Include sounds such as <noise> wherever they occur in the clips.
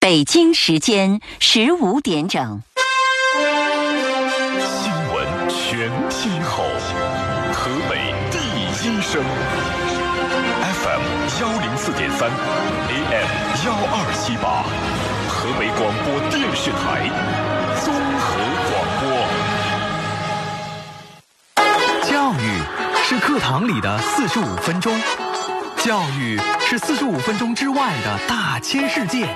北京时间十五点整。新闻全天候，河北第一声，FM 幺零四点三，AM 幺二七八，河北广播电视台综合广播。教育是课堂里的四十五分钟，教育是四十五分钟之外的大千世界。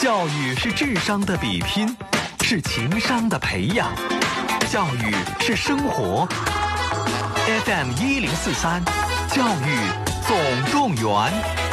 教育是智商的比拼，是情商的培养，教育是生活。FM 一零四三，教育总动员。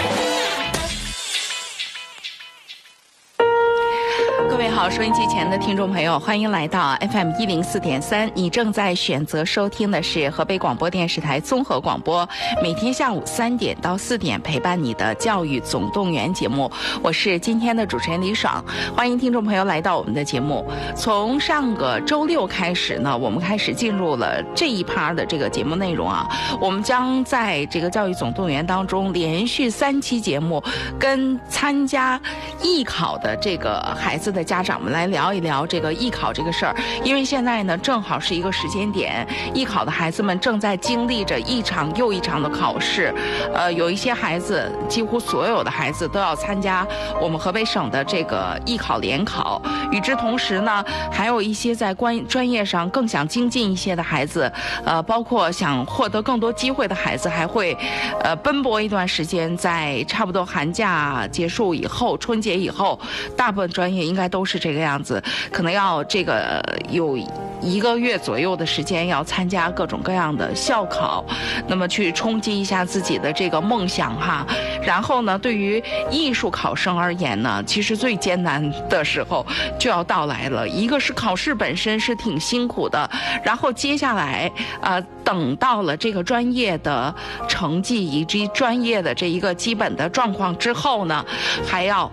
各位好，收音机前的听众朋友，欢迎来到 FM 一零四点三。你正在选择收听的是河北广播电视台综合广播，每天下午三点到四点陪伴你的教育总动员节目。我是今天的主持人李爽，欢迎听众朋友来到我们的节目。从上个周六开始呢，我们开始进入了这一趴的这个节目内容啊。我们将在这个教育总动员当中连续三期节目，跟参加艺考的这个孩子的。家长们来聊一聊这个艺考这个事儿，因为现在呢正好是一个时间点，艺考的孩子们正在经历着一场又一场的考试，呃，有一些孩子，几乎所有的孩子都要参加我们河北省的这个艺考联考。与之同时呢，还有一些在关专业上更想精进一些的孩子，呃，包括想获得更多机会的孩子，还会呃奔波一段时间，在差不多寒假结束以后，春节以后，大部分专业应该都。都是这个样子，可能要这个有一个月左右的时间，要参加各种各样的校考，那么去冲击一下自己的这个梦想哈。然后呢，对于艺术考生而言呢，其实最艰难的时候就要到来了。一个是考试本身是挺辛苦的，然后接下来啊，等到了这个专业的成绩以及专业的这一个基本的状况之后呢，还要。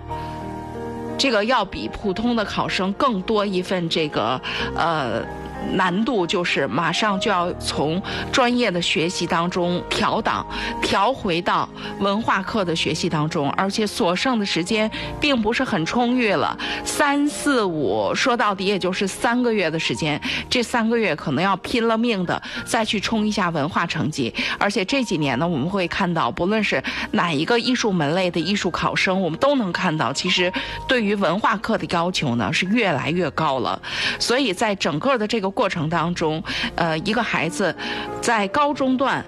这个要比普通的考生更多一份这个，呃。难度就是马上就要从专业的学习当中调档，调回到文化课的学习当中，而且所剩的时间并不是很充裕了，三四五说到底也就是三个月的时间，这三个月可能要拼了命的再去冲一下文化成绩，而且这几年呢，我们会看到，不论是哪一个艺术门类的艺术考生，我们都能看到，其实对于文化课的要求呢是越来越高了，所以在整个的这个。过程当中，呃，一个孩子在高中段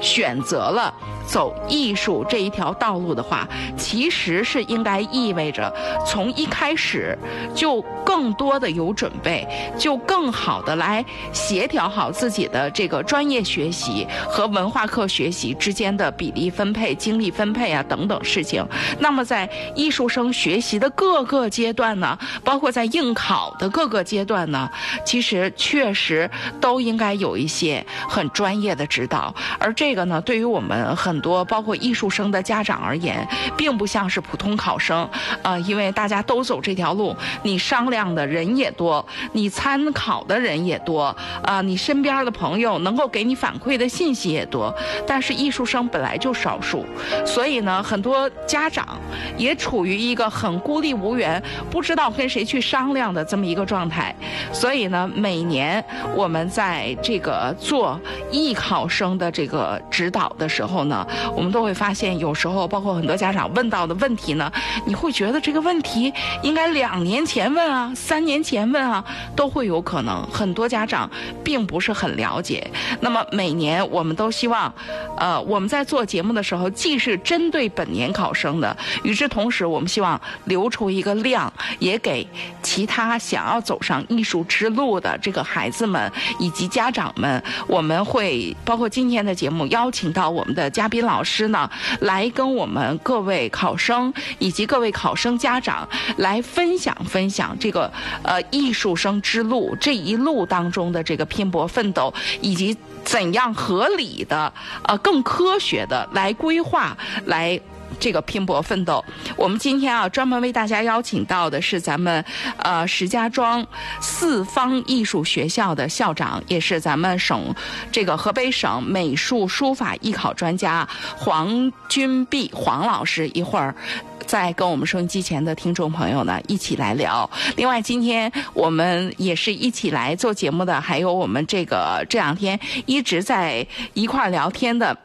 选择了。走艺术这一条道路的话，其实是应该意味着从一开始就更多的有准备，就更好的来协调好自己的这个专业学习和文化课学习之间的比例分配、精力分配啊等等事情。那么在艺术生学习的各个阶段呢，包括在应考的各个阶段呢，其实确实都应该有一些很专业的指导。而这个呢，对于我们很多包括艺术生的家长而言，并不像是普通考生，啊，因为大家都走这条路，你商量的人也多，你参考的人也多，啊，你身边的朋友能够给你反馈的信息也多，但是艺术生本来就少数，所以呢，很多家长也处于一个很孤立无援，不知道跟谁去商量的这么一个状态，所以呢，每年我们在这个做艺考生的这个指导的时候呢。我们都会发现，有时候包括很多家长问到的问题呢，你会觉得这个问题应该两年前问啊，三年前问啊，都会有可能。很多家长并不是很了解。那么每年我们都希望，呃，我们在做节目的时候，既是针对本年考生的，与之同时，我们希望留出一个量，也给其他想要走上艺术之路的这个孩子们以及家长们。我们会包括今天的节目邀请到我们的嘉宾宾。老师呢，来跟我们各位考生以及各位考生家长来分享分享这个呃艺术生之路这一路当中的这个拼搏奋斗，以及怎样合理的呃更科学的来规划来。这个拼搏奋斗。我们今天啊，专门为大家邀请到的是咱们呃石家庄四方艺术学校的校长，也是咱们省这个河北省美术书法艺考专家黄君碧黄老师。一会儿。再跟我们收音机前的听众朋友呢一起来聊。另外，今天我们也是一起来做节目的，还有我们这个这两天一直在一块聊天的。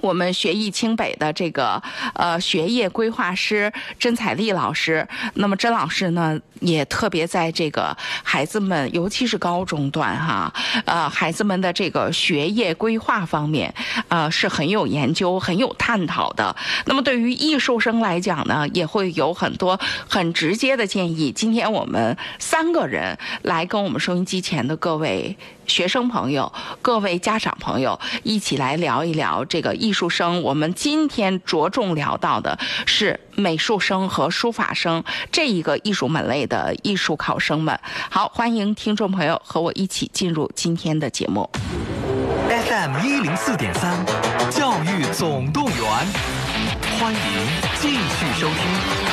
我们学艺清北的这个呃学业规划师甄彩丽老师，那么甄老师呢也特别在这个孩子们，尤其是高中段哈，呃孩子们的这个学业规划方面，呃是很有研究、很有探讨的。那么对于艺术生来讲呢，也会有很多很直接的建议。今天我们三个人来跟我们收音机前的各位。学生朋友，各位家长朋友，一起来聊一聊这个艺术生。我们今天着重聊到的是美术生和书法生这一个艺术门类的艺术考生们。好，欢迎听众朋友和我一起进入今天的节目。FM 一零四点三，教育总动员，欢迎继续收听。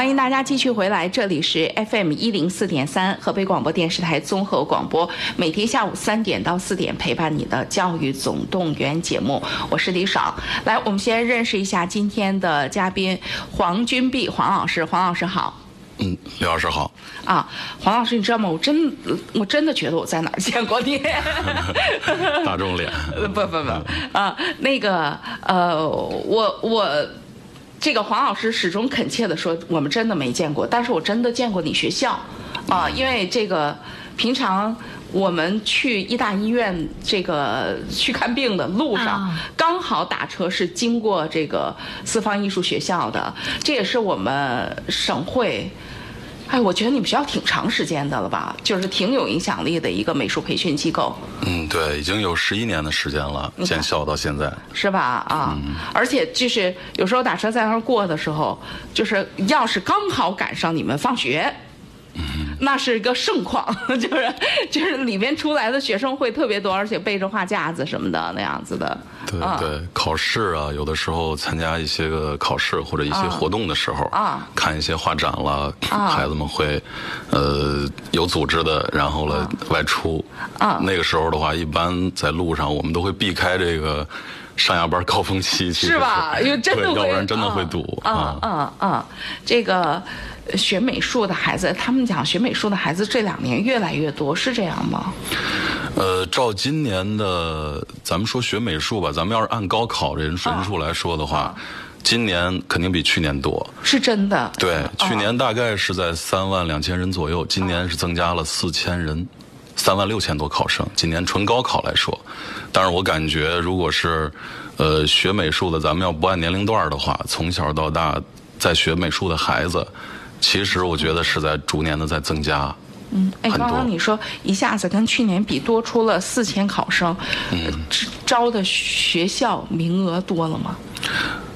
欢迎大家继续回来，这里是 FM 一零四点三河北广播电视台综合广播，每天下午三点到四点陪伴你的教育总动员节目，我是李爽。来，我们先认识一下今天的嘉宾黄君碧黄老师，黄老师好。嗯，李老师好。啊，黄老师，你知道吗？我真我真的觉得我在哪儿见过你。<laughs> 大众脸。<laughs> 不不不啊，那个呃，我我。这个黄老师始终恳切地说：“我们真的没见过，但是我真的见过你学校，啊，因为这个平常我们去医大医院这个去看病的路上，刚好打车是经过这个四方艺术学校的，这也是我们省会。”哎，我觉得你们学校挺长时间的了吧？就是挺有影响力的一个美术培训机构。嗯，对，已经有十一年的时间了，建校到现在。是吧？啊，而且就是有时候打车在那儿过的时候，就是要是刚好赶上你们放学。那是一个盛况，<laughs> 就是就是里边出来的学生会特别多，而且背着画架子什么的那样子的。对对，考试啊，有的时候参加一些个考试或者一些活动的时候，啊，看一些画展了，孩子们会，呃，有组织的，然后了外出。啊，那个时候的话，一般在路上我们都会避开这个上下班高峰期，是吧？因为真的会，要不然真的会堵。啊啊啊！这个。学美术的孩子，他们讲学美术的孩子这两年越来越多，是这样吗？呃，照今年的，咱们说学美术吧，咱们要是按高考人数人数来说的话，今年肯定比去年多。是真的。对，去年大概是在三万两千人左右，今年是增加了四千人，三万六千多考生。今年纯高考来说，但是我感觉，如果是呃学美术的，咱们要不按年龄段的话，从小到大在学美术的孩子。其实我觉得是在逐年的在增加，嗯，哎，刚刚你说一下子跟去年比多出了四千考生，嗯，招的学校名额多了吗？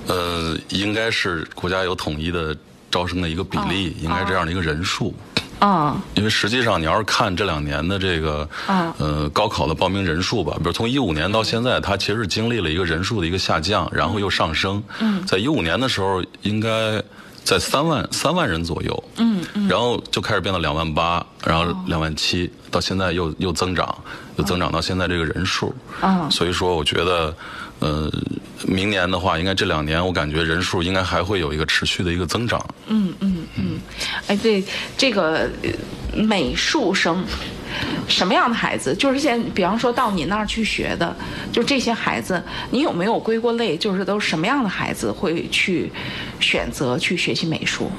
呃，应该是国家有统一的招生的一个比例，应该这样的一个人数，啊，因为实际上你要是看这两年的这个，啊，呃，高考的报名人数吧，比如从一五年到现在，它其实经历了一个人数的一个下降，然后又上升，嗯，在一五年的时候应该。在三万三万人左右，嗯嗯，然后就开始变到两万八，然后两万七，到现在又又增长，又增长到现在这个人数，啊，所以说我觉得，呃，明年的话，应该这两年我感觉人数应该还会有一个持续的一个增长，嗯嗯嗯，哎，对这个美术生。什么样的孩子？就是现在，比方说到你那儿去学的，就这些孩子，你有没有归过类？就是都什么样的孩子会去选择去学习美术？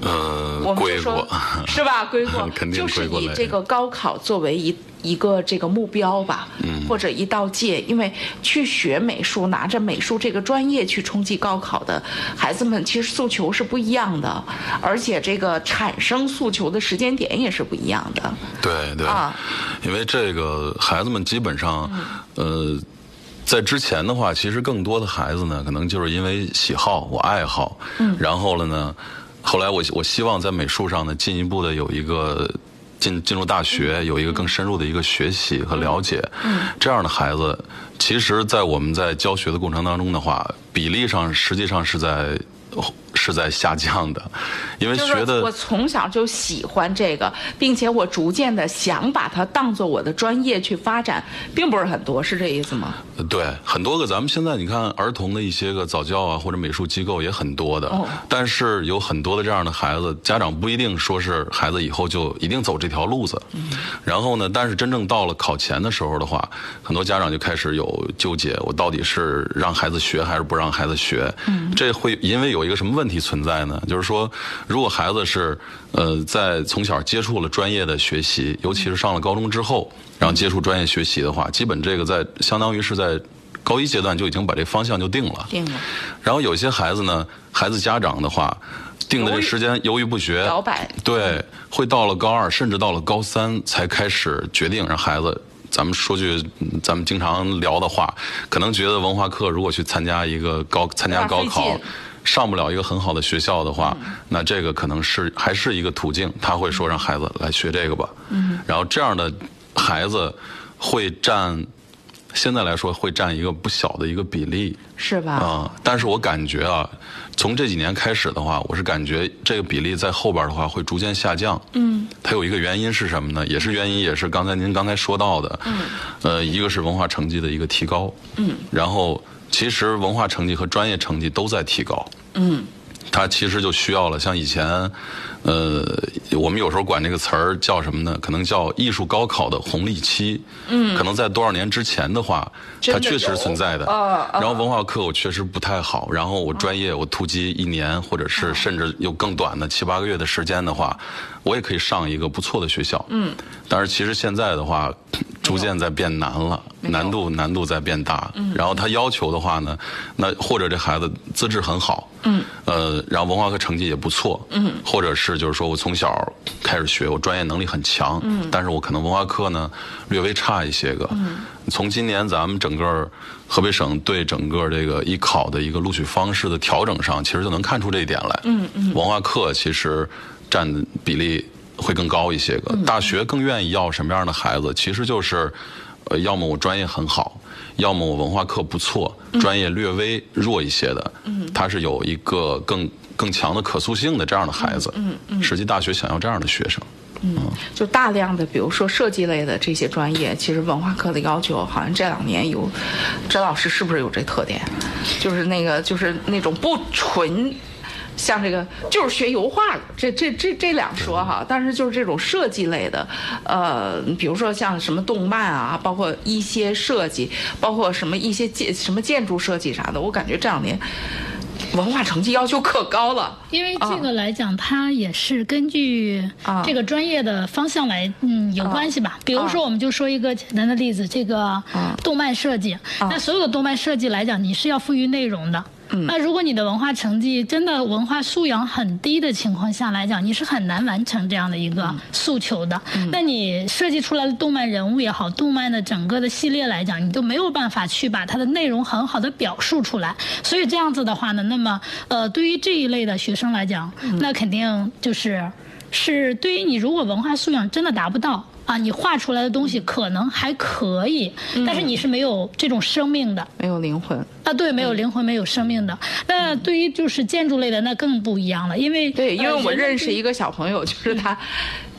呃，归过 <laughs> 是吧？归过，<laughs> 肯定就是以这个高考作为一。一个这个目标吧，或者一道界，因为去学美术，拿着美术这个专业去冲击高考的孩子们，其实诉求是不一样的，而且这个产生诉求的时间点也是不一样的。对对，啊，因为这个孩子们基本上，呃，在之前的话，其实更多的孩子呢，可能就是因为喜好，我爱好，嗯，然后了呢，后来我我希望在美术上呢，进一步的有一个。进进入大学，有一个更深入的一个学习和了解。嗯，这样的孩子，其实，在我们在教学的过程当中的话，比例上实际上是在。是在下降的，因为觉得我从小就喜欢这个，并且我逐渐的想把它当做我的专业去发展，并不是很多，是这意思吗？对，很多个咱们现在你看儿童的一些个早教啊或者美术机构也很多的，但是有很多的这样的孩子，家长不一定说是孩子以后就一定走这条路子。然后呢，但是真正到了考前的时候的话，很多家长就开始有纠结，我到底是让孩子学还是不让孩子学？这会因为有一个什么问题？存在呢，就是说，如果孩子是呃在从小接触了专业的学习，尤其是上了高中之后，然后接触专业学习的话，基本这个在相当于是在高一阶段就已经把这方向就定了。定了。然后有些孩子呢，孩子家长的话，定的这时间犹豫不决，摇摆。对，会到了高二，甚至到了高三才开始决定让孩子。咱们说句咱们经常聊的话，可能觉得文化课如果去参加一个高参加高考。上不了一个很好的学校的话，那这个可能是还是一个途径。他会说让孩子来学这个吧，然后这样的孩子会占，现在来说会占一个不小的一个比例，是吧？啊，但是我感觉啊，从这几年开始的话，我是感觉这个比例在后边的话会逐渐下降。嗯，它有一个原因是什么呢？也是原因，也是刚才您刚才说到的。嗯，呃，一个是文化成绩的一个提高。嗯，然后。其实文化成绩和专业成绩都在提高。嗯，它其实就需要了像以前，呃，我们有时候管这个词儿叫什么呢？可能叫艺术高考的红利期。嗯，可能在多少年之前的话，它确实存在的。然后文化课我确实不太好，然后我专业我突击一年，或者是甚至有更短的七八个月的时间的话，我也可以上一个不错的学校。嗯，但是其实现在的话。逐渐在变难了，难度难度在变大。嗯然后他要求的话呢，那或者这孩子资质很好，嗯，呃，然后文化课成绩也不错，嗯，或者是就是说我从小开始学，我专业能力很强，嗯，但是我可能文化课呢略微差一些个。嗯，从今年咱们整个河北省对整个这个艺考的一个录取方式的调整上，其实就能看出这一点来。嗯嗯，文化课其实占比例。会更高一些个，大学更愿意要什么样的孩子？其实就是，呃，要么我专业很好，要么我文化课不错，专业略微弱一些的，他是有一个更更强的可塑性的这样的孩子。嗯嗯，实际大学想要这样的学生。嗯，就大量的，比如说设计类的这些专业，其实文化课的要求好像这两年有，甄老师是不是有这特点？就是那个，就是那种不纯。像这个就是学油画的，这这这这两说哈，但是就是这种设计类的，呃，比如说像什么动漫啊，包括一些设计，包括什么一些建什么建筑设计啥的，我感觉这两年文化成绩要求可高了。因为这个来讲，它也是根据这个专业的方向来，嗯，有关系吧。比如说，我们就说一个简单的例子，这个动漫设计，那所有的动漫设计来讲，你是要赋予内容的。那如果你的文化成绩真的文化素养很低的情况下来讲，你是很难完成这样的一个诉求的。那你设计出来的动漫人物也好，动漫的整个的系列来讲，你都没有办法去把它的内容很好的表述出来。所以这样子的话呢，那么呃，对于这一类的学生来讲，那肯定就是是对于你如果文化素养真的达不到。啊，你画出来的东西可能还可以，但是你是没有这种生命的，没有灵魂啊，对，没有灵魂，没有生命的。那对于就是建筑类的，那更不一样了，因为对，因为我认识一个小朋友，就是他。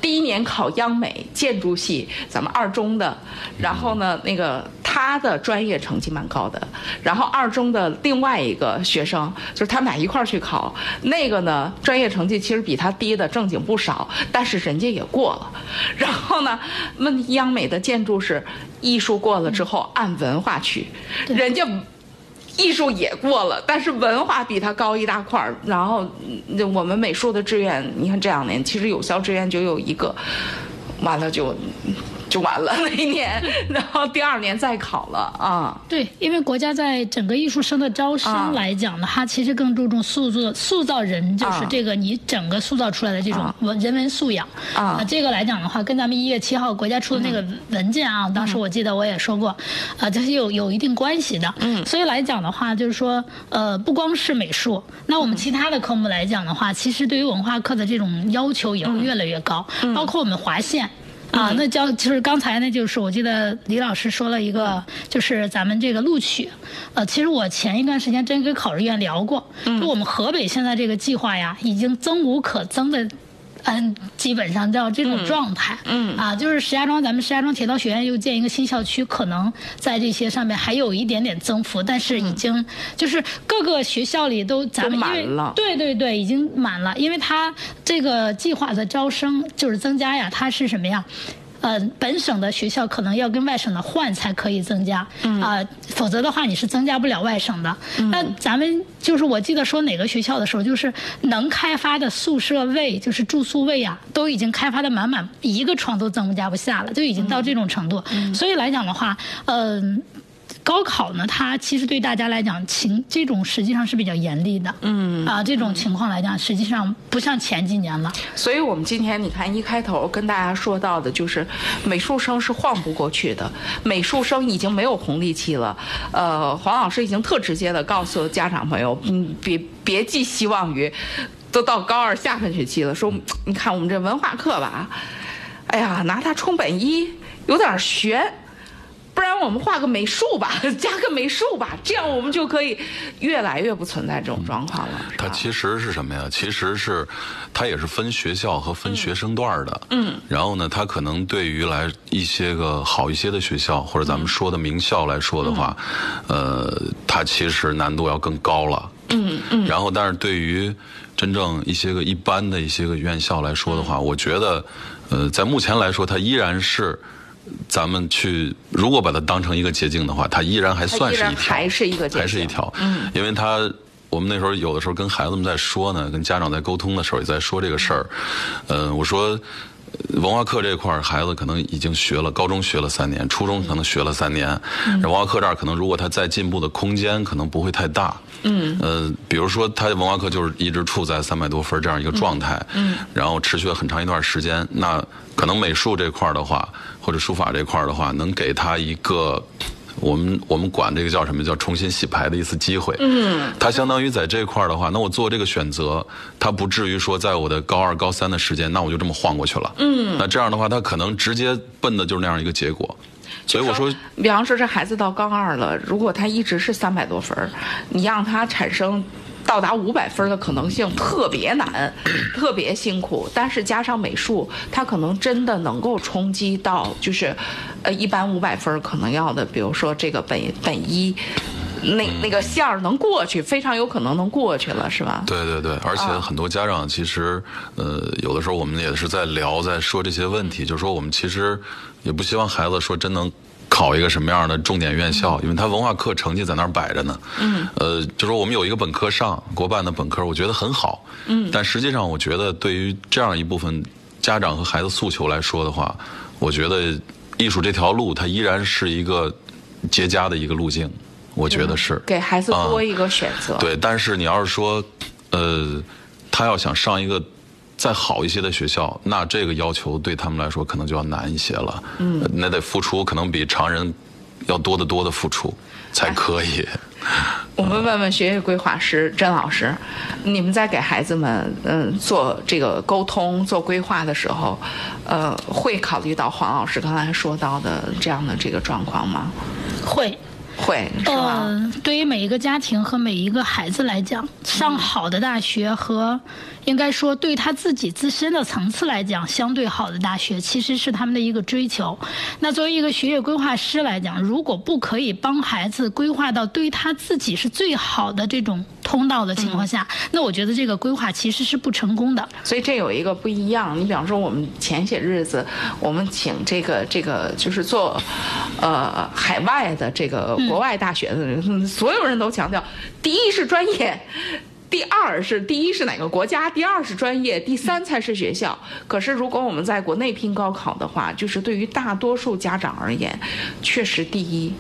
第一年考央美建筑系，咱们二中的，然后呢，那个他的专业成绩蛮高的，然后二中的另外一个学生，就是他们俩一块儿去考，那个呢专业成绩其实比他低的正经不少，但是人家也过了，然后呢，问央美的建筑是艺术过了之后按文化去，人家。艺术也过了，但是文化比他高一大块儿。然后，我们美术的志愿，你看这两年其实有效志愿就有一个，完了就就完了那一年，<laughs> 然后第二年再考了啊。对，因为国家在整个艺术生的招生来讲呢，它其实更注重塑造塑造人，就是这个你整个塑造出来的这种文人文素养啊。这个来讲的话，跟咱们一月七号国家出的那个文件啊，当时我记得我也说过，啊，这是有有一定关系的。嗯。所以来讲的话，就是说，呃，不光是美术，那我们其他的科目来讲的话，其实对于文化课的这种要求也会越来越高，包括我们划线。啊，那教就是刚才呢，就是我记得李老师说了一个，就是咱们这个录取，呃，其实我前一段时间真跟考试院聊过，就我们河北现在这个计划呀，已经增无可增的。嗯，基本上叫这种状态。嗯啊，就是石家庄，咱们石家庄铁道学院又建一个新校区，可能在这些上面还有一点点增幅，但是已经就是各个学校里都咱们因为对对对，已经满了，因为它这个计划的招生就是增加呀，它是什么呀？呃，本省的学校可能要跟外省的换才可以增加，啊，否则的话你是增加不了外省的。那咱们就是我记得说哪个学校的时候，就是能开发的宿舍位，就是住宿位啊，都已经开发的满满，一个床都增加不下了，就已经到这种程度。所以来讲的话，嗯。高考呢，它其实对大家来讲，情这种实际上是比较严厉的。嗯啊，这种情况来讲，实际上不像前几年了。所以我们今天你看一开头跟大家说到的就是，美术生是晃不过去的，美术生已经没有红利期了。呃，黄老师已经特直接的告诉家长朋友，嗯，别别寄希望于，都到高二下半学期了，说你看我们这文化课吧，哎呀，拿它冲本一有点悬。不然我们画个美术吧，<laughs> 加个美术吧，这样我们就可以越来越不存在这种状况了。它其实是什么呀？其实是它也是分学校和分学生段的。嗯。然后呢，它可能对于来一些个好一些的学校或者咱们说的名校来说的话，呃，它其实难度要更高了。嗯嗯。然后，但是对于真正一些个一般的一些个院校来说的话，我觉得，呃，在目前来说，它依然是。咱们去，如果把它当成一个捷径的话，它依然还算是一条，还是一个，还是一条。嗯，因为它，我们那时候有的时候跟孩子们在说呢，跟家长在沟通的时候也在说这个事儿。嗯，我说。文化课这块儿，孩子可能已经学了，高中学了三年，初中可能学了三年。文化课这儿可能，如果他再进步的空间可能不会太大。嗯。呃，比如说他文化课就是一直处在三百多分这样一个状态。嗯。然后持续了很长一段时间，那可能美术这块儿的话，或者书法这块儿的话，能给他一个。我们我们管这个叫什么叫重新洗牌的一次机会。嗯，他相当于在这块儿的话，那我做这个选择，他不至于说在我的高二高三的时间，那我就这么晃过去了。嗯，那这样的话，他可能直接奔的就是那样一个结果。所以我说，比方说这孩子到高二了，如果他一直是三百多分儿你让他产生。到达五百分的可能性特别难，特别辛苦。但是加上美术，它可能真的能够冲击到，就是，呃，一般五百分可能要的，比如说这个本本一，那那个线儿能过去，非常有可能能过去了，是吧？对对对，而且很多家长其实，呃，有的时候我们也是在聊，在说这些问题，就是说我们其实也不希望孩子说真能。考一个什么样的重点院校？因为他文化课成绩在那儿摆着呢。嗯。呃，就说我们有一个本科上国办的本科，我觉得很好。嗯。但实际上，我觉得对于这样一部分家长和孩子诉求来说的话，我觉得艺术这条路它依然是一个结痂的一个路径。我觉得是。给孩子多一个选择。对，但是你要是说，呃，他要想上一个。再好一些的学校，那这个要求对他们来说可能就要难一些了。嗯，那得付出可能比常人要多得多的付出才可以。<laughs> 我们问问学业规划师甄老师，你们在给孩子们嗯做这个沟通、做规划的时候，呃，会考虑到黄老师刚才说到的这样的这个状况吗？会。会，嗯，对于每一个家庭和每一个孩子来讲，上好的大学和，应该说对他自己自身的层次来讲，相对好的大学其实是他们的一个追求。那作为一个学业规划师来讲，如果不可以帮孩子规划到对他自己是最好的这种通道的情况下，那我觉得这个规划其实是不成功的。所以这有一个不一样。你比方说，我们前些日子，我们请这个这个就是做，呃，海外的这个。国外大学的人，所有人都强调，第一是专业，第二是第一是哪个国家，第二是专业，第三才是学校。可是如果我们在国内拼高考的话，就是对于大多数家长而言，确实第一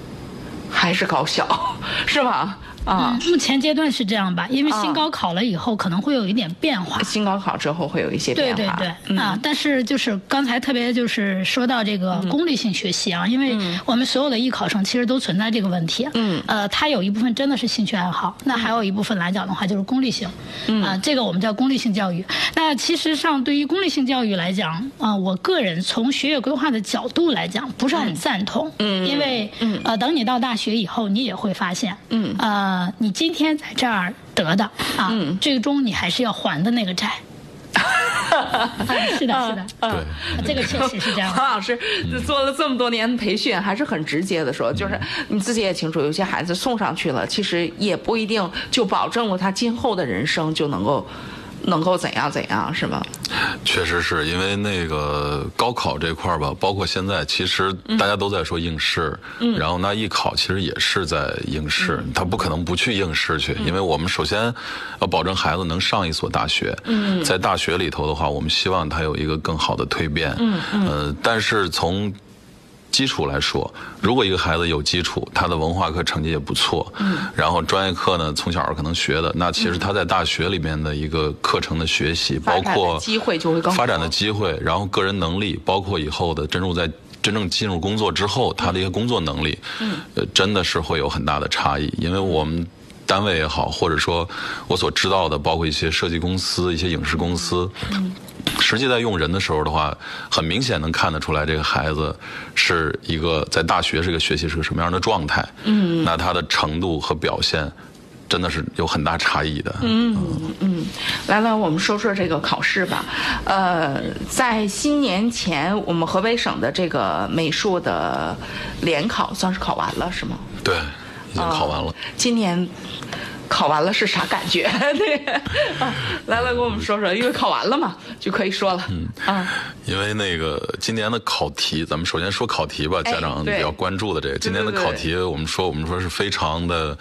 还是高校，<laughs> 是吧？啊，目前阶段是这样吧，因为新高考了以后可能会有一点变化。新高考之后会有一些变化。对对对，啊，但是就是刚才特别就是说到这个功利性学习啊，因为我们所有的艺考生其实都存在这个问题。嗯。呃，他有一部分真的是兴趣爱好，那还有一部分来讲的话就是功利性。嗯。啊，这个我们叫功利性教育。那其实上对于功利性教育来讲，啊，我个人从学业规划的角度来讲不是很赞同。嗯。因为呃，等你到大学以后，你也会发现。嗯。呃。呃，你今天在这儿得的啊，最终你还是要还的那个债。是 <laughs> 的，是的，对，这个确实是这样。<laughs> 黄老师做了这么多年培训，还是很直接的说，就是你自己也清楚，有些孩子送上去了，其实也不一定就保证了他今后的人生就能够。能够怎样怎样是吗？确实是因为那个高考这块儿吧，包括现在，其实大家都在说应试，嗯然后那艺考其实也是在应试，他不可能不去应试去，因为我们首先要保证孩子能上一所大学，在大学里头的话，我们希望他有一个更好的蜕变，嗯，但是从。基础来说，如果一个孩子有基础，他的文化课成绩也不错，嗯，然后专业课呢从小可能学的，那其实他在大学里面的一个课程的学习，包括机会就会更发展的机会，然后个人能力，包括以后的真正在真正进入工作之后，他的一个工作能力，嗯，呃，真的是会有很大的差异，因为我们单位也好，或者说我所知道的，包括一些设计公司、一些影视公司，嗯。实际在用人的时候的话，很明显能看得出来，这个孩子是一个在大学这个学习是个什么样的状态。嗯，那他的程度和表现，真的是有很大差异的。嗯嗯，来来，我们说说这个考试吧。呃，在新年前，我们河北省的这个美术的联考算是考完了，是吗？对，已经考完了。今年。考完了是啥感觉？<laughs> 对，来来，跟我们说说，因为考完了嘛，就可以说了。嗯啊，因为那个今年的考题，咱们首先说考题吧，家长比较关注的这个，今年的考题，我们说我们说是非常的，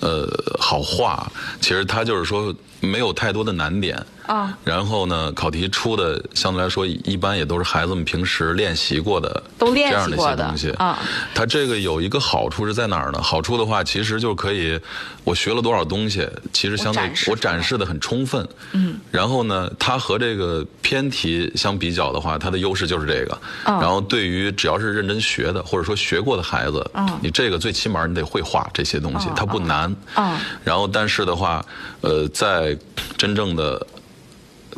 呃，好画。其实它就是说没有太多的难点。啊，然后呢，考题出的相对来说一般也都是孩子们平时练习过的，都练习过的东西啊。它这个有一个好处是在哪儿呢？好处的话，其实就可以我学了多少东西，其实相对我展示的很充分。嗯。然后呢，它和这个偏题相比较的话，它的优势就是这个。然后对于只要是认真学的或者说学过的孩子，你这个最起码你得会画这些东西，它不难。啊。然后但是的话，呃，在真正的。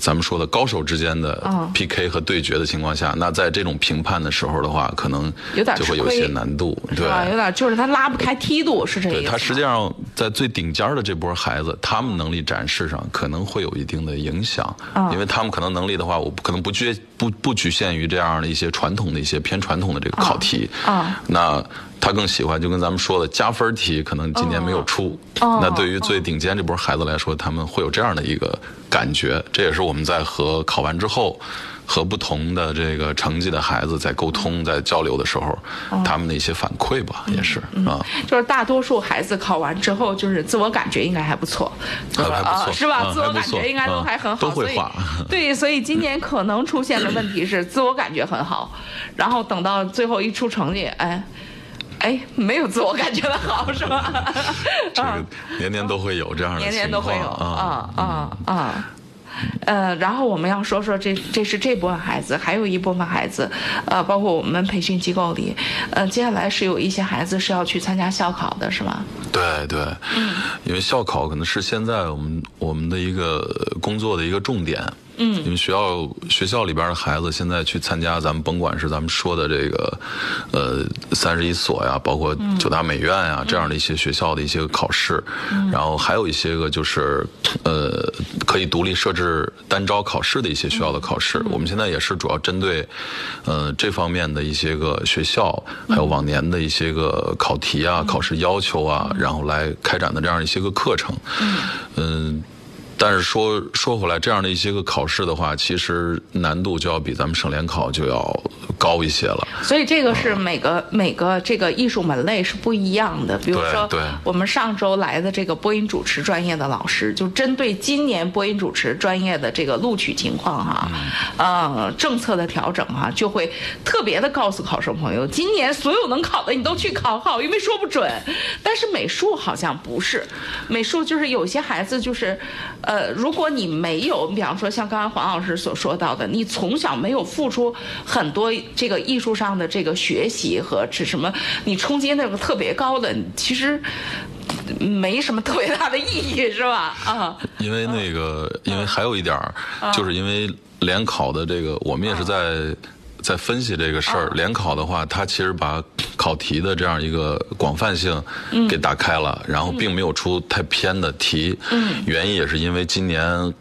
咱们说的高手之间的 PK 和对决的情况下，那在这种评判的时候的话，可能就会有些难度，对，有点就是他拉不开梯度，是这个意思。他实际上在最顶尖的这波孩子，他们能力展示上可能会有一定的影响，因为他们可能能力的话，我可能不局不不局限于这样的一些传统的一些偏传统的这个考题，啊，那。他更喜欢，就跟咱们说的加分题，可能今年没有出。那对于最顶尖这波孩子来说，他们会有这样的一个感觉。这也是我们在和考完之后，和不同的这个成绩的孩子在沟通、在交流的时候，他们的一些反馈吧，也是啊。就是大多数孩子考完之后，就是自我感觉应该还不错，还不错，是吧？自我感觉应该都还很好，都会画。<laughs> 对，所以今年可能出现的问题是自我感觉很好，然后等到最后一出成绩，哎。哎，没有自我感觉的好是吧？<laughs> 这个年年都会有这样的情况，年年都会有啊啊啊！呃，然后我们要说说这这是这部分孩子，还有一部分孩子，呃，包括我们培训机构里，呃，接下来是有一些孩子是要去参加校考的，是吗？对对，嗯，因为校考可能是现在我们我们的一个工作的一个重点。嗯，因为学校学校里边的孩子现在去参加，咱们甭管是咱们说的这个，呃，三十一所呀，包括九大美院呀这样的一些学校的一些考试，然后还有一些个就是，呃，可以独立设置单招考试的一些学校的考试。我们现在也是主要针对，呃，这方面的一些个学校，还有往年的一些个考题啊、考试要求啊，然后来开展的这样一些个课程。嗯。但是说说回来，这样的一些个考试的话，其实难度就要比咱们省联考就要高一些了。所以这个是每个每个这个艺术门类是不一样的。比如说，我们上周来的这个播音主持专业的老师，就针对今年播音主持专业的这个录取情况哈，呃，政策的调整哈，就会特别的告诉考生朋友，今年所有能考的你都去考好，因为说不准。但是美术好像不是，美术就是有些孩子就是。呃，如果你没有，比方说像刚刚黄老师所说到的，你从小没有付出很多这个艺术上的这个学习和是什么，你冲击那个特别高的，其实没什么特别大的意义，是吧？啊，因为那个，因为还有一点儿，就是因为联考的这个，我们也是在。在分析这个事儿，联考的话，它其实把考题的这样一个广泛性给打开了，然后并没有出太偏的题。原因也是因为今年。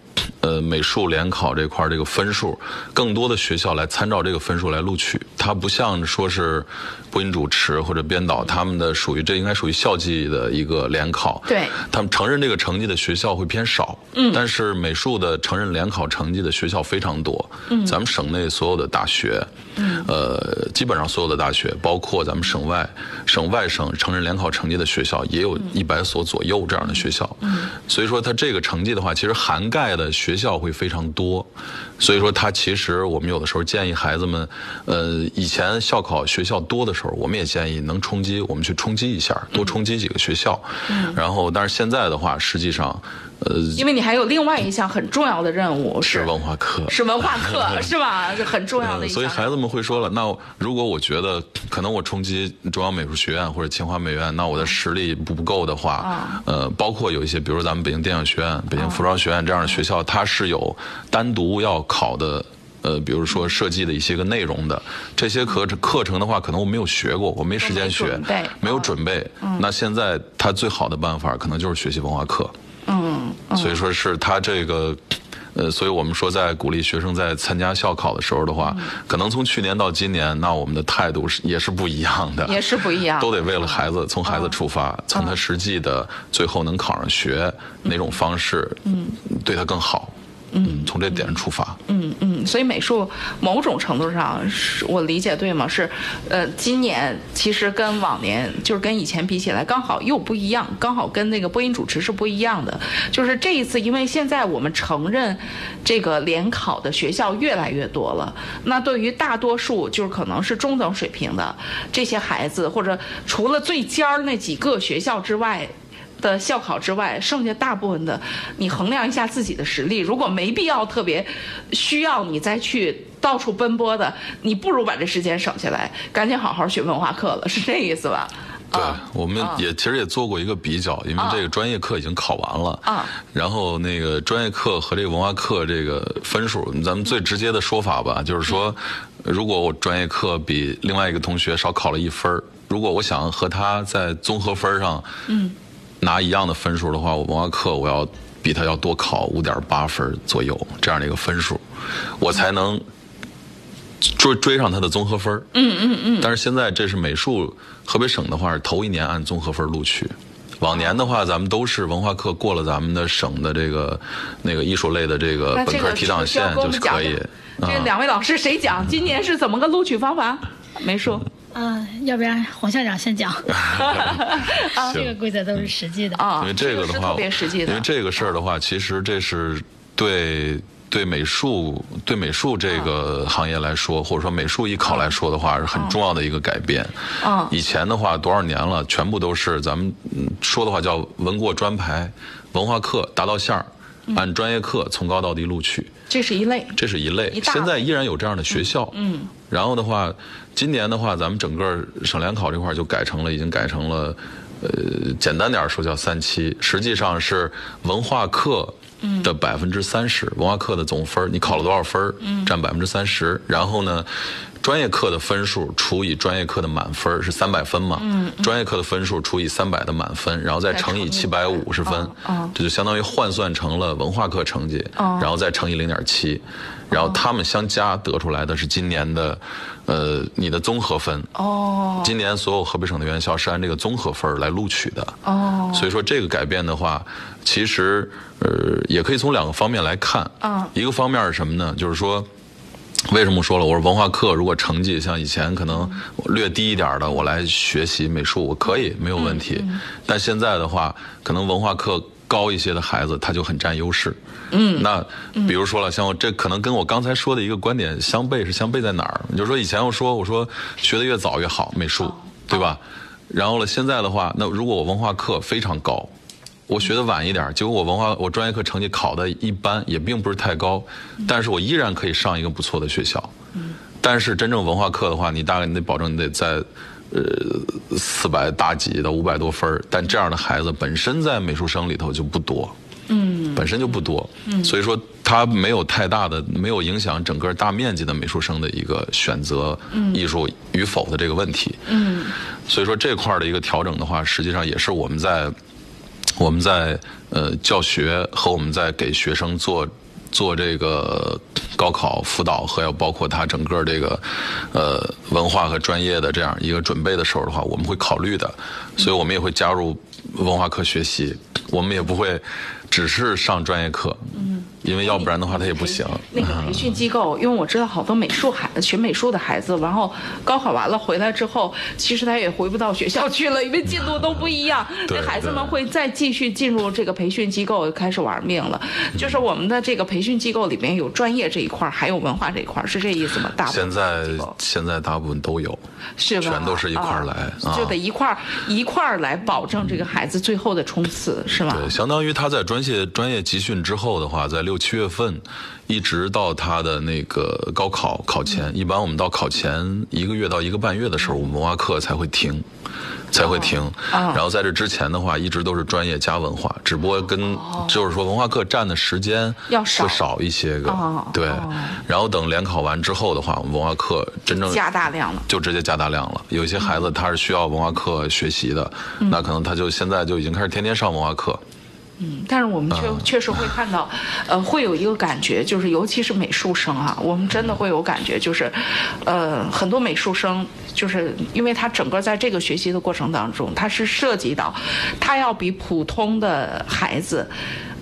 呃，美术联考这块这个分数，更多的学校来参照这个分数来录取，它不像说是播音主持或者编导他们的属于这应该属于校际的一个联考，对，他们承认这个成绩的学校会偏少，嗯，但是美术的承认联考成绩的学校非常多，嗯，咱们省内所有的大学，嗯，呃，基本上所有的大学，包括咱们省外、省外省承认联考成绩的学校，也有一百所左右这样的学校，嗯，所以说它这个成绩的话，其实涵盖的。学校会非常多，所以说他其实我们有的时候建议孩子们，呃，以前校考学校多的时候，我们也建议能冲击，我们去冲击一下，多冲击几个学校。嗯然后，但是现在的话，实际上。呃，因为你还有另外一项很重要的任务是文化课，是文化课 <laughs> 是吧？很重要的。所以孩子们会说了，那如果我觉得可能我冲击中央美术学院或者清华美院，那我的实力不不够的话，呃，包括有一些，比如咱们北京电影学院、北京服装学院这样的学校，它是有单独要考的，呃，比如说设计的一些个内容的这些课课程的话，可能我没有学过，我没时间学，没有准备。那现在他最好的办法可能就是学习文化课。嗯，所以说是他这个，呃，所以我们说在鼓励学生在参加校考的时候的话，可能从去年到今年，那我们的态度是也是不一样的，也是不一样，都得为了孩子，从孩子出发，从他实际的最后能考上学哪种方式，嗯，对他更好。嗯，从这点上出发。嗯嗯，所以美术某种程度上是我理解对吗？是，呃，今年其实跟往年就是跟以前比起来，刚好又不一样，刚好跟那个播音主持是不一样的。就是这一次，因为现在我们承认这个联考的学校越来越多了，那对于大多数就是可能是中等水平的这些孩子，或者除了最尖儿那几个学校之外。的校考之外，剩下大部分的，你衡量一下自己的实力。如果没必要特别需要你再去到处奔波的，你不如把这时间省下来，赶紧好好学文化课了，是这意思吧？对，我们也其实也做过一个比较，因为这个专业课已经考完了，啊，然后那个专业课和这个文化课这个分数，咱们最直接的说法吧，就是说，如果我专业课比另外一个同学少考了一分如果我想和他在综合分上，嗯。拿一样的分数的话，我文化课我要比他要多考五点八分左右这样的一个分数，我才能追追上他的综合分。嗯嗯嗯。但是现在这是美术，河北省的话是头一年按综合分录取，往年的话咱们都是文化课过了咱们的省的这个那个艺术类的这个本科提档线就是可以。这两位老师谁讲？今年是怎么个录取方法？<laughs> 美术。嗯，要不然黄校长先讲。<laughs> 这个规则都是实际的啊。因为这个的话，特别实际的。因为这个事儿的话，其实这是对对美术对美术这个行业来说，或者说美术艺考来说的话，是很重要的一个改变。啊。以前的话，多少年了，全部都是咱们说的话叫文过专排，文化课达到线儿，按专业课从高到低录取。这是一类。这是一类。现在依然有这样的学校。嗯。然后的话。今年的话，咱们整个省联考这块就改成了，已经改成了，呃，简单点说叫三期，实际上是文化课的百分之三十，文化课的总分你考了多少分占百分之三十。然后呢，专业课的分数除以专业课的满分是三百分嘛？专业课的分数除以三百的满分，然后再乘以七百五十分，这就相当于换算成了文化课成绩，然后再乘以零点七，然后他们相加得出来的是今年的。呃，你的综合分哦，今年所有河北省的院校是按这个综合分来录取的哦，所以说这个改变的话，其实呃也可以。从两个方面来看。啊，一个方面是什么呢？就是说，为什么说了？我说文化课如果成绩像以前可能略低一点的，我来学习美术，我可以没有问题。但现在的话，可能文化课高一些的孩子他就很占优势。嗯，那比如说了，像我这可能跟我刚才说的一个观点相悖，是相悖在哪儿？就是说以前我说我说学的越早越好，美术，对吧？然后了，现在的话，那如果我文化课非常高，我学的晚一点，结果我文化我专业课成绩考的一般，也并不是太高，但是我依然可以上一个不错的学校。但是真正文化课的话，你大概你得保证你得在，呃，四百大几到五百多分但这样的孩子本身在美术生里头就不多。嗯，本身就不多，嗯，所以说他没有太大的，没有影响整个大面积的美术生的一个选择艺术与否的这个问题，嗯，所以说这块的一个调整的话，实际上也是我们在我们在呃教学和我们在给学生做做这个高考辅导还有包括他整个这个呃文化和专业的这样一个准备的时候的话，我们会考虑的，所以我们也会加入文化课学习，我们也不会。只是上专业课，嗯，因为要不然的话他也不行。那个培训机构，因为我知道好多美术孩学美术的孩子，然后高考完了回来之后，其实他也回不到学校去了，因为进度都不一样。<laughs> 那孩子们会再继续进入这个培训机构，开始玩命了。就是我们的这个培训机构里面有专业这一块，还有文化这一块，是这意思吗？大部分现在现在大部分都有，是吧？全都是一块来，就得一块一块来保证这个孩子最后的冲刺，是吧？对，相当于他在专。业专业集训之后的话，在六七月份，一直到他的那个高考考前，一般我们到考前一个月到一个半月的时候，我们文化课才会停，才会停。然后在这之前的话，一直都是专业加文化，只不过跟就是说文化课占的时间要少少一些个。对。然后等联考完之后的话，我们文化课真正加大量了，就直接加大量了。有些孩子他是需要文化课学习的，那可能他就现在就已经开始天天上文化课。嗯，但是我们确确实会看到，呃，会有一个感觉，就是尤其是美术生啊，我们真的会有感觉，就是，呃，很多美术生，就是因为他整个在这个学习的过程当中，他是涉及到，他要比普通的孩子，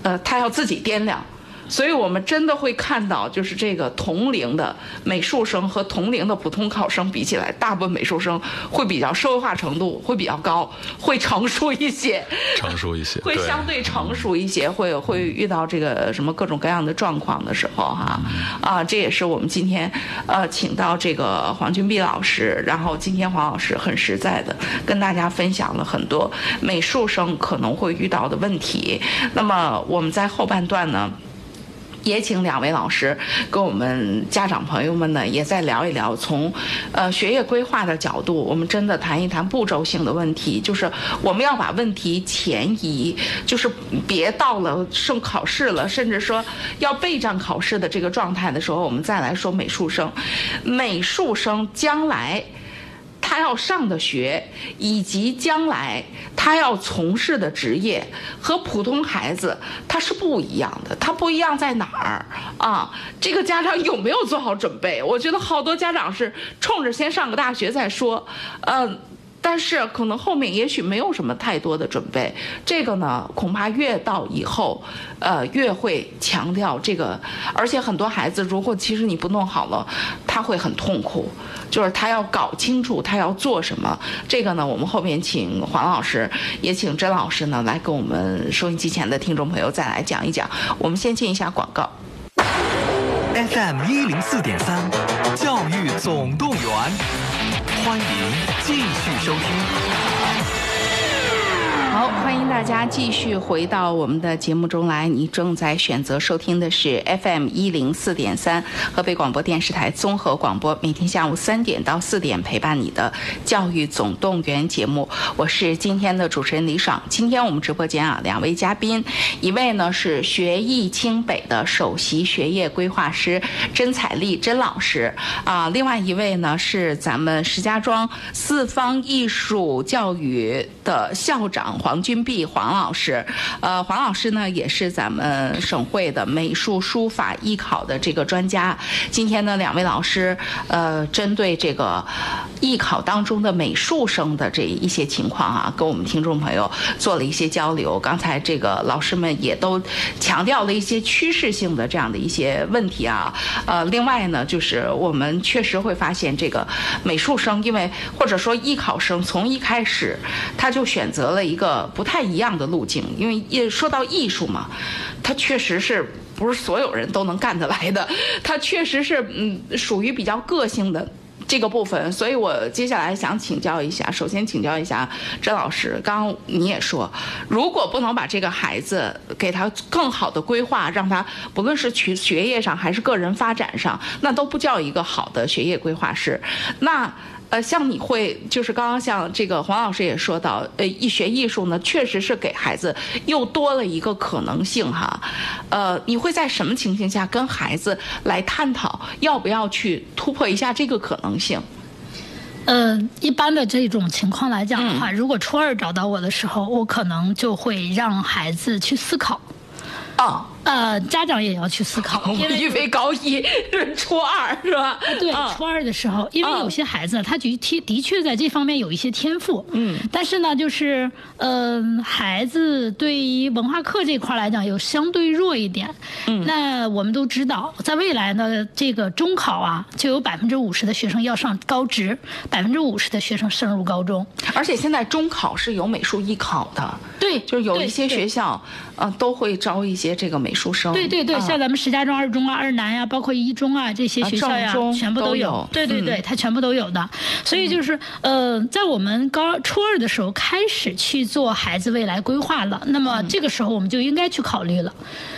呃，他要自己掂量。所以我们真的会看到，就是这个同龄的美术生和同龄的普通考生比起来，大部分美术生会比较社会化程度会比较高，会成熟一些，成熟一些，会相对成熟一些，会会遇到这个什么各种各样的状况的时候，哈，啊，这也是我们今天呃请到这个黄俊碧老师，然后今天黄老师很实在的跟大家分享了很多美术生可能会遇到的问题。那么我们在后半段呢。也请两位老师跟我们家长朋友们呢，也再聊一聊，从呃学业规划的角度，我们真的谈一谈步骤性的问题，就是我们要把问题前移，就是别到了剩考试了，甚至说要备战考试的这个状态的时候，我们再来说美术生，美术生将来。他要上的学，以及将来他要从事的职业，和普通孩子他是不一样的。他不一样在哪儿啊？这个家长有没有做好准备？我觉得好多家长是冲着先上个大学再说，嗯。但是可能后面也许没有什么太多的准备，这个呢恐怕越到以后，呃越会强调这个，而且很多孩子如果其实你不弄好了，他会很痛苦，就是他要搞清楚他要做什么。这个呢，我们后面请黄老师，也请甄老师呢来跟我们收音机前的听众朋友再来讲一讲。我们先进一下广告。FM 一零四点三，教育总动员。欢迎继续收听。好，欢迎大家继续回到我们的节目中来。你正在选择收听的是 FM 一零四点三河北广播电视台综合广播，每天下午三点到四点陪伴你的教育总动员节目。我是今天的主持人李爽。今天我们直播间啊，两位嘉宾，一位呢是学艺清北的首席学业规划师甄彩丽甄老师啊，另外一位呢是咱们石家庄四方艺术教育的校长黄。黄君碧黄老师。呃，黄老师呢也是咱们省会的美术书法艺考的这个专家。今天呢，两位老师呃，针对这个艺考当中的美术生的这一些情况啊，跟我们听众朋友做了一些交流。刚才这个老师们也都强调了一些趋势性的这样的一些问题啊。呃，另外呢，就是我们确实会发现这个美术生，因为或者说艺考生从一开始他就选择了一个不太一样的路径，因为一说到艺术嘛，他确实是不是所有人都能干得来的，他确实是嗯属于比较个性的。这个部分，所以我接下来想请教一下。首先请教一下甄老师，刚刚你也说，如果不能把这个孩子给他更好的规划，让他不论是学学业上还是个人发展上，那都不叫一个好的学业规划师。那。呃，像你会，就是刚刚像这个黄老师也说到，呃，一学艺术呢，确实是给孩子又多了一个可能性哈。呃，你会在什么情形下跟孩子来探讨要不要去突破一下这个可能性？呃，一般的这种情况来讲的话，如果初二找到我的时候，我可能就会让孩子去思考。啊。呃，家长也要去思考，<laughs> 因为高一是初二是吧？对，初二的时候，因为有些孩子他的确的确在这方面有一些天赋，嗯，但是呢，就是呃，孩子对于文化课这块来讲有相对弱一点，嗯，那我们都知道，在未来呢，这个中考啊，就有百分之五十的学生要上高职，百分之五十的学生升入高中，而且现在中考是有美术艺考的，对，就是有一些学校，呃，都会招一些这个美。术生对对对，像咱们石家庄二中啊、二南呀，包括一中啊这些学校呀，全部都有。对对对，它全部都有的。所以就是呃，在我们高初二的时候开始去做孩子未来规划了，那么这个时候我们就应该去考虑了。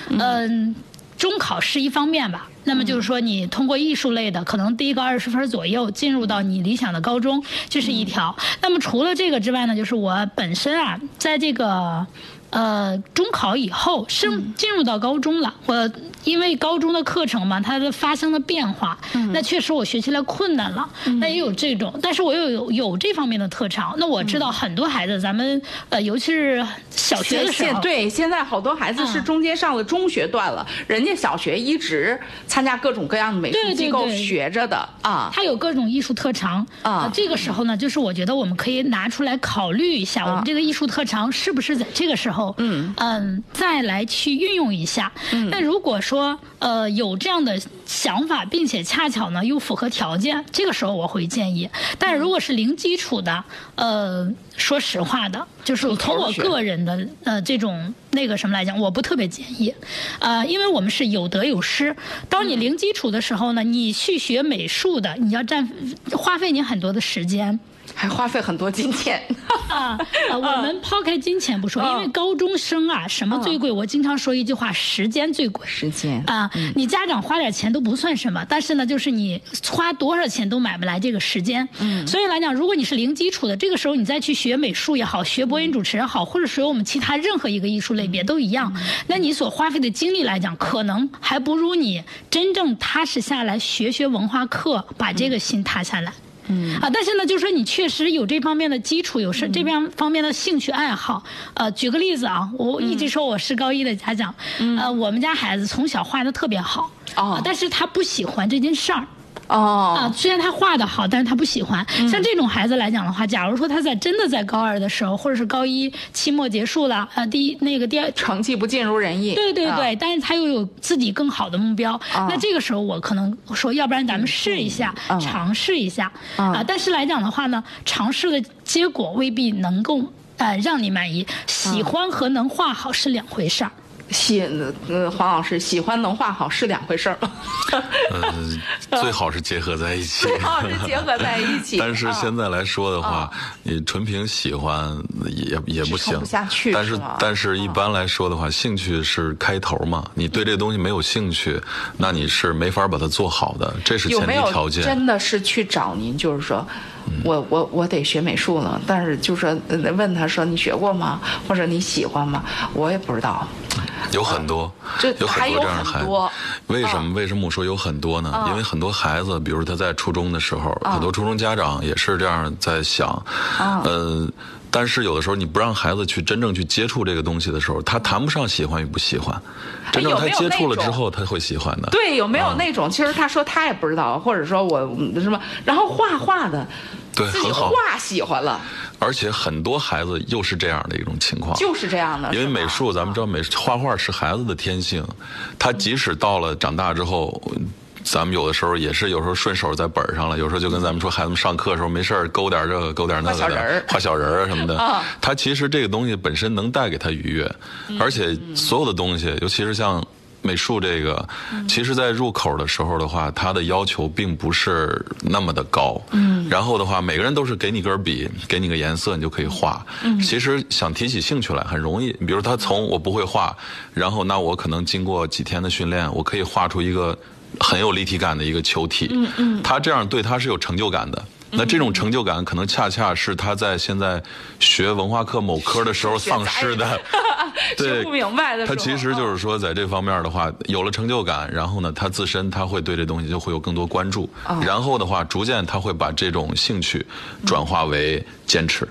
嗯，中考是一方面吧，那么就是说你通过艺术类的，可能低个二十分左右进入到你理想的高中，这是一条。那么除了这个之外呢，就是我本身啊，在这个。呃，中考以后升进入到高中了，我因为高中的课程嘛，它的发生了变化，那确实我学起来困难了。那也有这种，但是我又有有这方面的特长。那我知道很多孩子，咱们呃，尤其是小学的时候，对，现在好多孩子是中间上了中学段了，人家小学一直参加各种各样的美术机构学着的啊，他有各种艺术特长啊。这个时候呢，就是我觉得我们可以拿出来考虑一下，我们这个艺术特长是不是在这个时候。嗯嗯，再来去运用一下。那如果说呃有这样的想法，并且恰巧呢又符合条件，这个时候我会建议。但如果是零基础的，呃，说实话的，就是从我个人的呃这种那个什么来讲，我不特别建议。呃，因为我们是有得有失。当你零基础的时候呢，你去学美术的，你要占花费你很多的时间。还花费很多金钱 <laughs> 啊！我们抛开金钱不说，因为高中生啊，什么最贵？我经常说一句话：时间最贵。时间啊，你家长花点钱都不算什么，但是呢，就是你花多少钱都买不来这个时间。嗯，所以来讲，如果你是零基础的，这个时候你再去学美术也好，学播音主持也好，或者学我们其他任何一个艺术类别都一样，那你所花费的精力来讲，可能还不如你真正踏实下来学学文化课，把这个心踏下来。嗯。啊，但是呢，就是说你确实有这方面的基础，有是这边方面的兴趣爱好。呃，举个例子啊，我一直说我是高一的家长，呃，我们家孩子从小画的特别好，啊，但是他不喜欢这件事儿。哦啊，虽然他画的好，但是他不喜欢。像这种孩子来讲的话，假如说他在真的在高二的时候，或者是高一期末结束了，呃，第一那个第二成绩不尽如人意。对对对，但是他又有自己更好的目标，那这个时候我可能说，要不然咱们试一下，尝试一下啊。但是来讲的话呢，尝试的结果未必能够呃让你满意。喜欢和能画好是两回事儿。喜呃，黄老师喜欢能画好是两回事儿。嗯，最好是结合在一起。<laughs> 最好是结合在一起。<laughs> 但是现在来说的话，你纯凭喜欢也也不行。不下去。但是但是一般来说的话，兴趣是开头嘛。你对这东西没有兴趣，那你是没法把它做好的。这是前提条件。真的是去找您，就是说。我我我得学美术了，但是就说问他说你学过吗？或者你喜欢吗？我也不知道。有很多，有很多这样的孩子。为什么为什么我说有很多呢？因为很多孩子，比如他在初中的时候，很多初中家长也是这样在想。呃，但是有的时候你不让孩子去真正去接触这个东西的时候，他谈不上喜欢与不喜欢。真正他接触了之后，他会喜欢的。对，有没有那种？其实他说他也不知道，或者说我什么，然后画画的，对，很好画喜欢了。而且很多孩子又是这样的一种情况，就是这样的。因为美术，咱们知道美画画是孩子的天性，他即使到了长大之后。咱们有的时候也是，有时候顺手在本上了，有时候就跟咱们说，孩子们上课的时候没事勾点这个，勾点那个的，画小人儿什么的。他其实这个东西本身能带给他愉悦，而且所有的东西，尤其是像美术这个，其实在入口的时候的话，他的要求并不是那么的高。嗯。然后的话，每个人都是给你根笔，给你个颜色，你就可以画。嗯。其实想提起兴趣来很容易，比如他从我不会画，然后那我可能经过几天的训练，我可以画出一个。很有立体感的一个球体，嗯嗯，他这样对他是有成就感的。那这种成就感，可能恰恰是他在现在学文化课某科的时候丧失的。<laughs> 学不明白的。他其实就是说，在这方面的话，有了成就感，然后呢，他自身他会对这东西就会有更多关注。然后的话，逐渐他会把这种兴趣转化为坚持。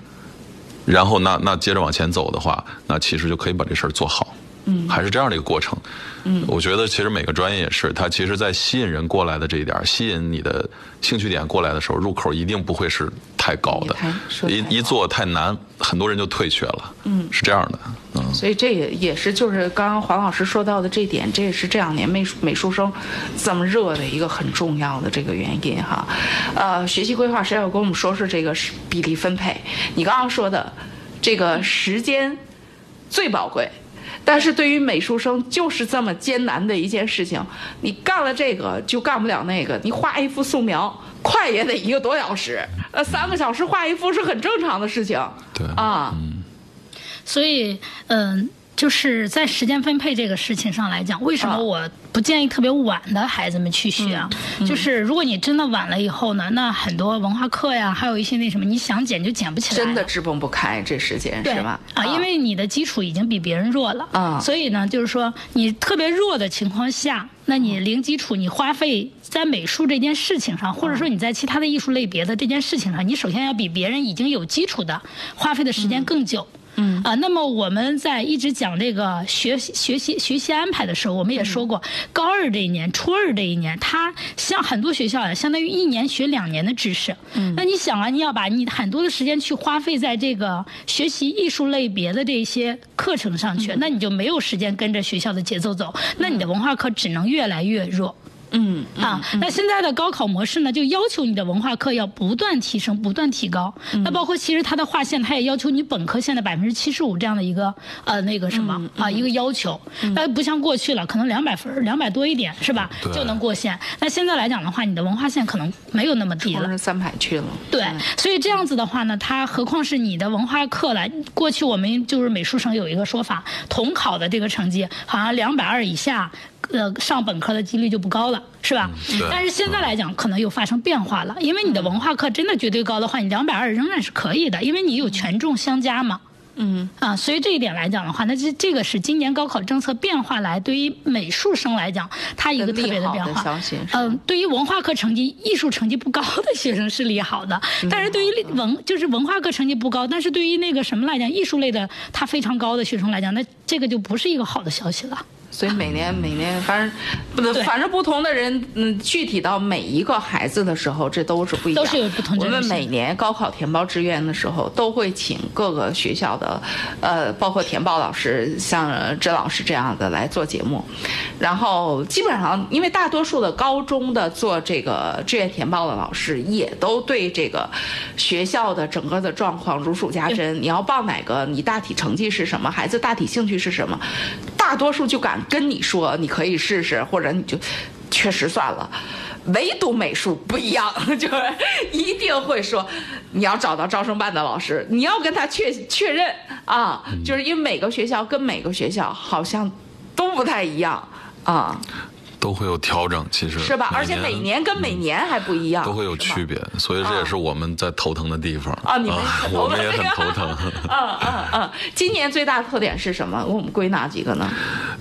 然后那那接着往前走的话，那其实就可以把这事儿做好。嗯，还是这样的一个过程。嗯，我觉得其实每个专业也是，它其实，在吸引人过来的这一点，吸引你的兴趣点过来的时候，入口一定不会是太高的。一一做太难，很多人就退却了。嗯，是这样的。嗯，所以这也也是就是刚刚黄老师说到的这点，这也是这两年美术美术生这么热的一个很重要的这个原因哈。呃，学习规划谁要跟我们说说这个比例分配？你刚刚说的这个时间最宝贵。但是对于美术生，就是这么艰难的一件事情。你干了这个，就干不了那个。你画一幅素描，快也得一个多小时，呃，三个小时画一幅是很正常的事情。对啊，所以，嗯。就是在时间分配这个事情上来讲，为什么我不建议特别晚的孩子们去学啊？就是如果你真的晚了以后呢，那很多文化课呀，还有一些那什么，你想减就减不起来，真的支绷不开这时间是吧？啊，因为你的基础已经比别人弱了。啊，所以呢，就是说你特别弱的情况下，那你零基础，你花费在美术这件事情上，或者说你在其他的艺术类别的这件事情上，你首先要比别人已经有基础的花费的时间更久。嗯啊，那么我们在一直讲这个学习学习学习安排的时候，我们也说过，高二这一年、初二这一年，它像很多学校啊，相当于一年学两年的知识。嗯，那你想啊，你要把你很多的时间去花费在这个学习艺术类别的这些课程上去，那你就没有时间跟着学校的节奏走，那你的文化课只能越来越弱。嗯啊，那现在的高考模式呢，就要求你的文化课要不断提升、不断提高。那包括其实它的划线，它也要求你本科线的百分之七十五这样的一个呃那个什么啊一个要求。那不像过去了，可能两百分、两百多一点是吧，就能过线。那现在来讲的话，你的文化线可能没有那么低了，三百去了。对，所以这样子的话呢，它何况是你的文化课来，过去我们就是美术生有一个说法，统考的这个成绩好像两百二以下。呃，上本科的几率就不高了，是吧？但是现在来讲，可能又发生变化了，因为你的文化课真的绝对高的话，你两百二仍然是可以的，因为你有权重相加嘛。嗯啊，所以这一点来讲的话，那这这个是今年高考政策变化来对于美术生来讲，它一个特别的变化。嗯，对于文化课成绩、艺术成绩不高的学生是利好的，但是对于文就是文化课成绩不高，但是对于那个什么来讲，艺术类的他非常高的学生来讲，那这个就不是一个好的消息了。所以每年每年，反正不能，反正不同的人，嗯，具体到每一个孩子的时候，这都是不一样。都是有不同。我们每年高考填报志愿的时候，都会请各个学校的，呃，包括填报老师，像甄老师这样的来做节目。然后基本上，因为大多数的高中的做这个志愿填报的老师，也都对这个学校的整个的状况如数家珍。你要报哪个？你大体成绩是什么？孩子大体兴趣是什么？大多数就敢。跟你说，你可以试试，或者你就确实算了。唯独美术不一样，<laughs> 就是一定会说，你要找到招生办的老师，你要跟他确确认啊，就是因为每个学校跟每个学校好像都不太一样啊。都会有调整，其实是吧？而且每年跟每年还不一样，都会有区别，所以这也是我们在头疼的地方啊。你们 <laughs> 我们也很头疼。<laughs> 嗯嗯嗯。今年最大的特点是什么？我们归纳几个呢？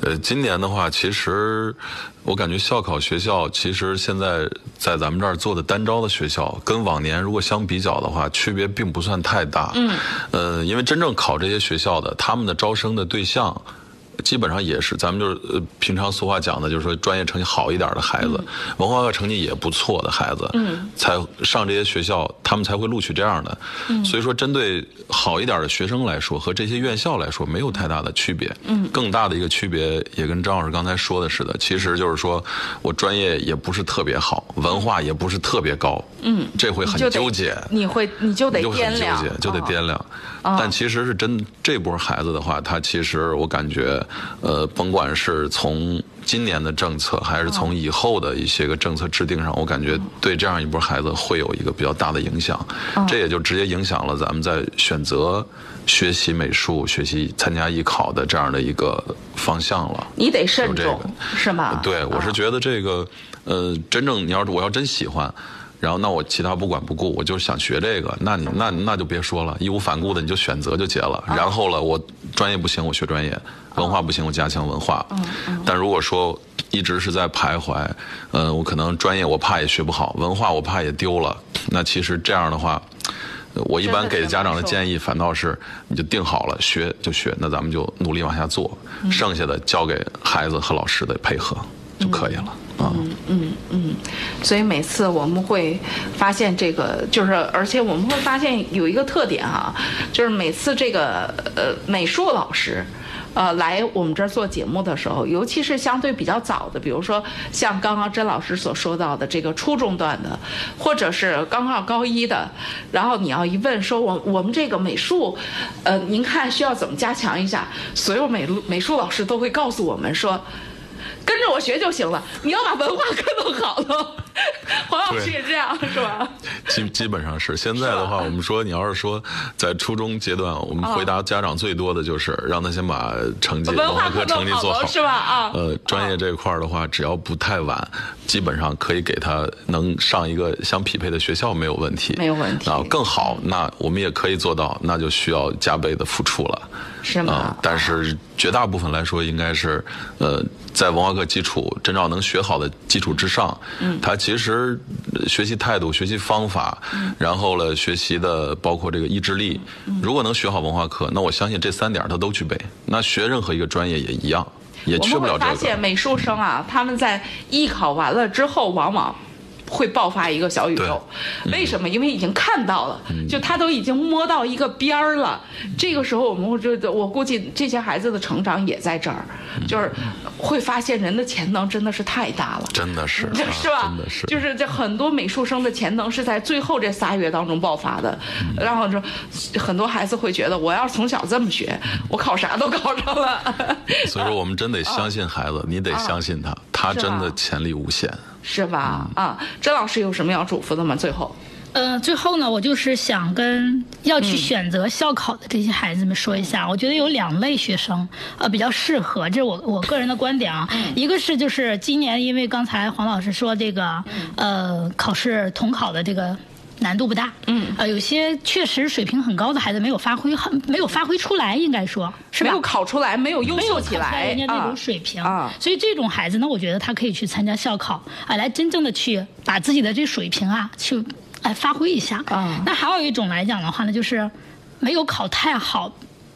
呃，今年的话，其实我感觉校考学校，其实现在在咱们这儿做的单招的学校，跟往年如果相比较的话，区别并不算太大。嗯。呃，因为真正考这些学校的，他们的招生的对象。基本上也是，咱们就是呃，平常俗话讲的，就是说专业成绩好一点的孩子，文化课成绩也不错的孩子，嗯，才上这些学校，他们才会录取这样的。嗯，所以说针对好一点的学生来说，和这些院校来说没有太大的区别。嗯，更大的一个区别也跟张老师刚才说的似的，其实就是说我专业也不是特别好，文化也不是特别高。嗯，这会很纠结。你会你就得掂量，就得掂量。但其实是真这波孩子的话，他其实我感觉，呃，甭管是从今年的政策，还是从以后的一些个政策制定上，我感觉对这样一波孩子会有一个比较大的影响。这也就直接影响了咱们在选择学习美术、学习参加艺考的这样的一个方向了。你得慎重，是吗？对，我是觉得这个，呃，真正你要是我要真喜欢。然后，那我其他不管不顾，我就想学这个。那你那那就别说了，义无反顾的你就选择就结了。然后了，我专业不行，我学专业；文化不行，我加强文化。但如果说一直是在徘徊，嗯，我可能专业我怕也学不好，文化我怕也丢了。那其实这样的话，我一般给家长的建议反倒是，你就定好了学就学，那咱们就努力往下做，剩下的交给孩子和老师的配合就可以了。嗯嗯嗯，所以每次我们会发现这个，就是而且我们会发现有一个特点哈，就是每次这个呃美术老师，呃来我们这儿做节目的时候，尤其是相对比较早的，比如说像刚刚甄老师所说到的这个初中段的，或者是刚刚高一的，然后你要一问说我我们这个美术，呃您看需要怎么加强一下，所有美美术老师都会告诉我们说。跟着我学就行了，你要把文化课弄好了。<laughs> 黄老师也这样是吧？<laughs> 基基本上是。现在的话，我们说你要是说在初中阶段，我们回答家长最多的就是让他先把成绩文化课成绩做好，是吧？啊。呃，专业这块的话，只要不太晚，基本上可以给他能上一个相匹配的学校没有问题。没有问题。啊，更好，那我们也可以做到，那就需要加倍的付出了。是吗？但是绝大部分来说，应该是呃，在文化课基础真正能学好的基础之上，嗯，他其实学习态度、学习方法，然后了学习的包括这个意志力，如果能学好文化课，那我相信这三点他都具备。那学任何一个专业也一样，也缺不了这个。发现美术生啊，他们在艺考完了之后，往往。会爆发一个小宇宙，为什么？因为已经看到了，就他都已经摸到一个边儿了。这个时候，我们就我估计这些孩子的成长也在这儿，就是会发现人的潜能真的是太大了，真的是，<laughs> 是吧？真的是，就是这很多美术生的潜能是在最后这仨月当中爆发的。然后说很多孩子会觉得，我要是从小这么学，我考啥都考上了。所以说，我们真得 <laughs> 相信孩子，你得相信他，他真的潜力无限。是吧？啊，甄老师有什么要嘱咐的吗？最后，呃，最后呢，我就是想跟要去选择校考的这些孩子们说一下，我觉得有两类学生，呃，比较适合，这是我我个人的观点啊。一个是就是今年，因为刚才黄老师说这个，呃，考试统考的这个。难度不大，嗯，呃，有些确实水平很高的孩子没有发挥，很没有发挥出来，应该说是吧没有考出来，没有优秀起来，人家那种水平啊，所以这种孩子呢，我觉得他可以去参加校考，啊，来真正的去把自己的这水平啊，去来发挥一下啊。那还有一种来讲的话呢，就是没有考太好。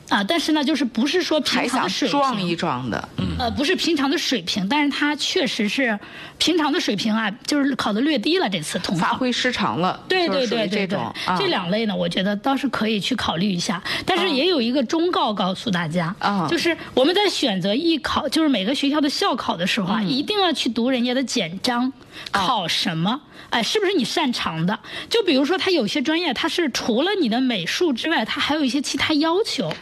啊，但是呢，就是不是说平常的水平，撞一撞的，嗯，呃，不是平常的水平，但是他确实是平常的水平啊，就是考的略低了，这次统发挥失常了，对对对对对，这两类呢，我觉得倒是可以去考虑一下，但是也有一个忠告告诉大家，啊，就是我们在选择艺考，就是每个学校的校考的时候啊，一定要去读人家的简章，考什么。哎，是不是你擅长的？就比如说，他有些专业，他是除了你的美术之外，他还有一些其他要求。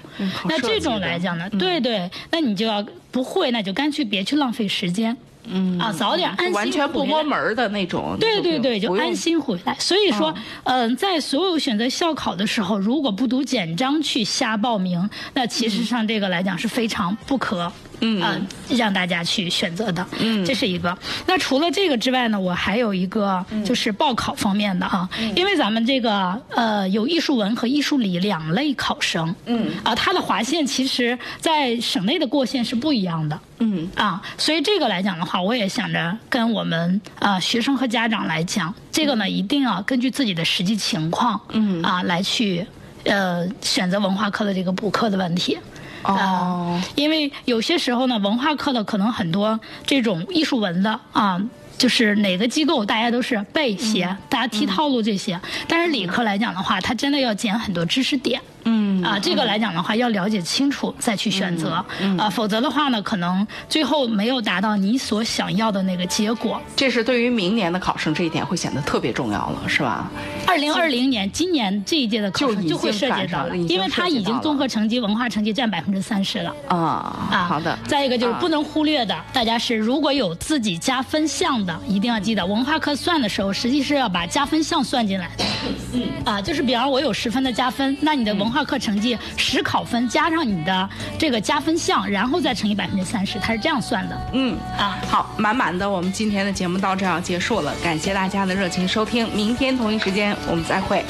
那这种来讲呢，对对，那你就要不会，那就干脆别去浪费时间。嗯啊，早点安心完全不摸门的那种。对对对，就安心回来。所以说，嗯，在所有选择校考的时候，如果不读简章去瞎报名，那其实上这个来讲是非常不可。嗯让大家去选择的，嗯，这是一个。那除了这个之外呢，我还有一个就是报考方面的啊，因为咱们这个呃有艺术文和艺术理两类考生，嗯，啊，它的划线其实在省内的过线是不一样的，嗯，啊，所以这个来讲的话，我也想着跟我们啊学生和家长来讲，这个呢一定要根据自己的实际情况，嗯，啊来去呃选择文化课的这个补课的问题。哦，因为有些时候呢，文化课的可能很多这种艺术文的啊，就是哪个机构大家都是背写，大家提套路这些，但是理科来讲的话，它真的要捡很多知识点。嗯啊，这个来讲的话，要了解清楚再去选择啊，否则的话呢，可能最后没有达到你所想要的那个结果。这是对于明年的考生这一点会显得特别重要了，是吧？二零二零年今年这一届的考生就会涉及到了，因为他已经综合成绩、文化成绩占百分之三十了。啊啊，好的。再一个就是不能忽略的，大家是如果有自己加分项的，一定要记得文化课算的时候，实际是要把加分项算进来的。嗯啊，就是比方我有十分的加分，那你的文化课成绩实考分加上你的这个加分项，然后再乘以百分之三十，它是这样算的。嗯啊，好，满满的，我们今天的节目到这要结束了，感谢大家的热情收听，明天同一时间我们再会。